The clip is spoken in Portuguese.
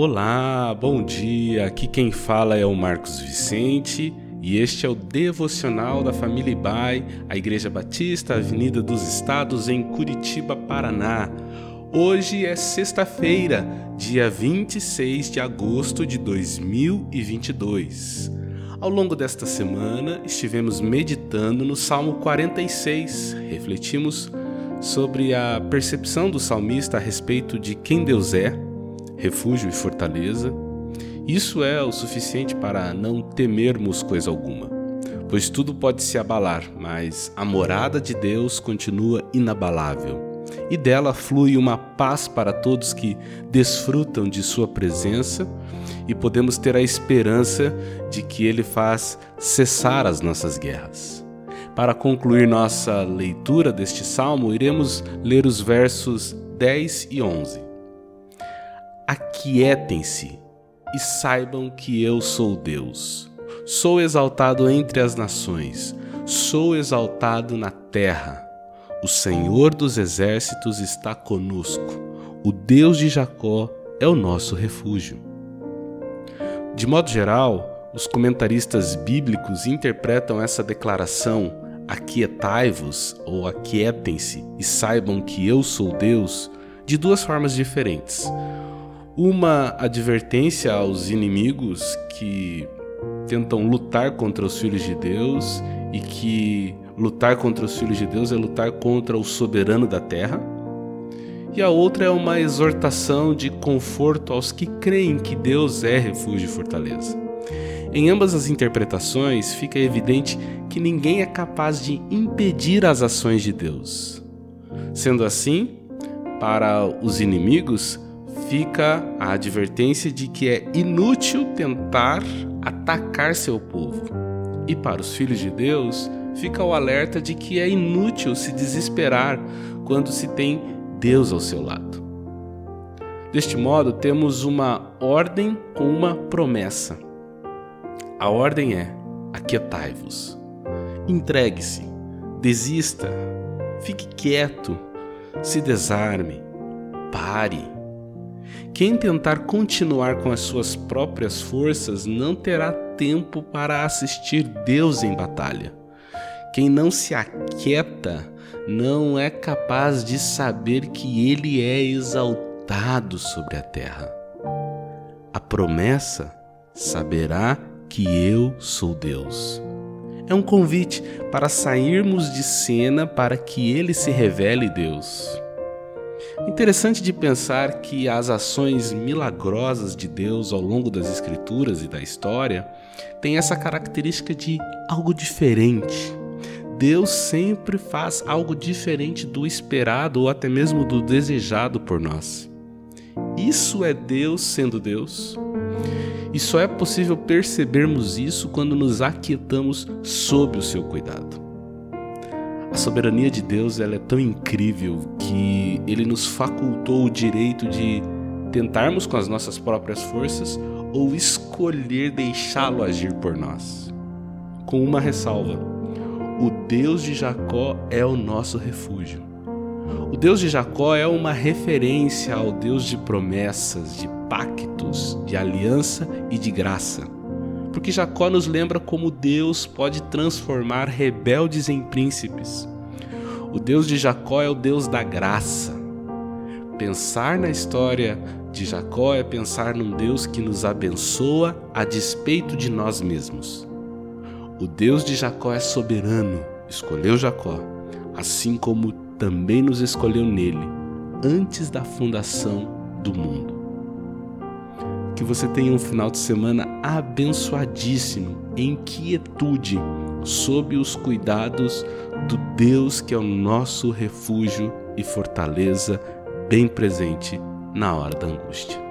Olá, bom dia. Aqui quem fala é o Marcos Vicente e este é o devocional da família Ibai, a Igreja Batista, Avenida dos Estados, em Curitiba, Paraná. Hoje é sexta-feira, dia 26 de agosto de 2022. Ao longo desta semana, estivemos meditando no Salmo 46, refletimos sobre a percepção do salmista a respeito de quem Deus é refúgio e fortaleza. Isso é o suficiente para não temermos coisa alguma, pois tudo pode se abalar, mas a morada de Deus continua inabalável. E dela flui uma paz para todos que desfrutam de Sua presença, e podemos ter a esperança de que Ele faz cessar as nossas guerras. Para concluir nossa leitura deste salmo, iremos ler os versos 10 e 11 aquietem-se e saibam que eu sou Deus. Sou exaltado entre as nações, sou exaltado na terra. O Senhor dos exércitos está conosco. O Deus de Jacó é o nosso refúgio. De modo geral, os comentaristas bíblicos interpretam essa declaração aquietai-vos ou aquietem-se e saibam que eu sou Deus de duas formas diferentes uma advertência aos inimigos que tentam lutar contra os filhos de Deus e que lutar contra os filhos de Deus é lutar contra o soberano da terra. E a outra é uma exortação de conforto aos que creem que Deus é refúgio e fortaleza. Em ambas as interpretações, fica evidente que ninguém é capaz de impedir as ações de Deus. Sendo assim, para os inimigos, fica a advertência de que é inútil tentar atacar seu povo. E para os filhos de Deus, fica o alerta de que é inútil se desesperar quando se tem Deus ao seu lado. Deste modo, temos uma ordem com uma promessa. A ordem é: aquietai-vos, entregue-se, desista, fique quieto, se desarme, pare quem tentar continuar com as suas próprias forças não terá tempo para assistir Deus em batalha. Quem não se aquieta não é capaz de saber que Ele é exaltado sobre a terra. A promessa saberá que eu sou Deus. É um convite para sairmos de cena para que Ele se revele Deus. Interessante de pensar que as ações milagrosas de Deus ao longo das Escrituras e da história têm essa característica de algo diferente. Deus sempre faz algo diferente do esperado ou até mesmo do desejado por nós. Isso é Deus sendo Deus. E só é possível percebermos isso quando nos aquietamos sob o seu cuidado. A soberania de Deus ela é tão incrível que ele nos facultou o direito de tentarmos com as nossas próprias forças ou escolher deixá-lo agir por nós. Com uma ressalva: o Deus de Jacó é o nosso refúgio. O Deus de Jacó é uma referência ao Deus de promessas, de pactos, de aliança e de graça porque Jacó nos lembra como Deus pode transformar rebeldes em príncipes. O Deus de Jacó é o Deus da graça. Pensar na história de Jacó é pensar num Deus que nos abençoa a despeito de nós mesmos. O Deus de Jacó é soberano, escolheu Jacó, assim como também nos escolheu nele, antes da fundação do mundo. Que você tenha um final de semana abençoadíssimo, em quietude, sob os cuidados do Deus que é o nosso refúgio e fortaleza, bem presente na hora da angústia.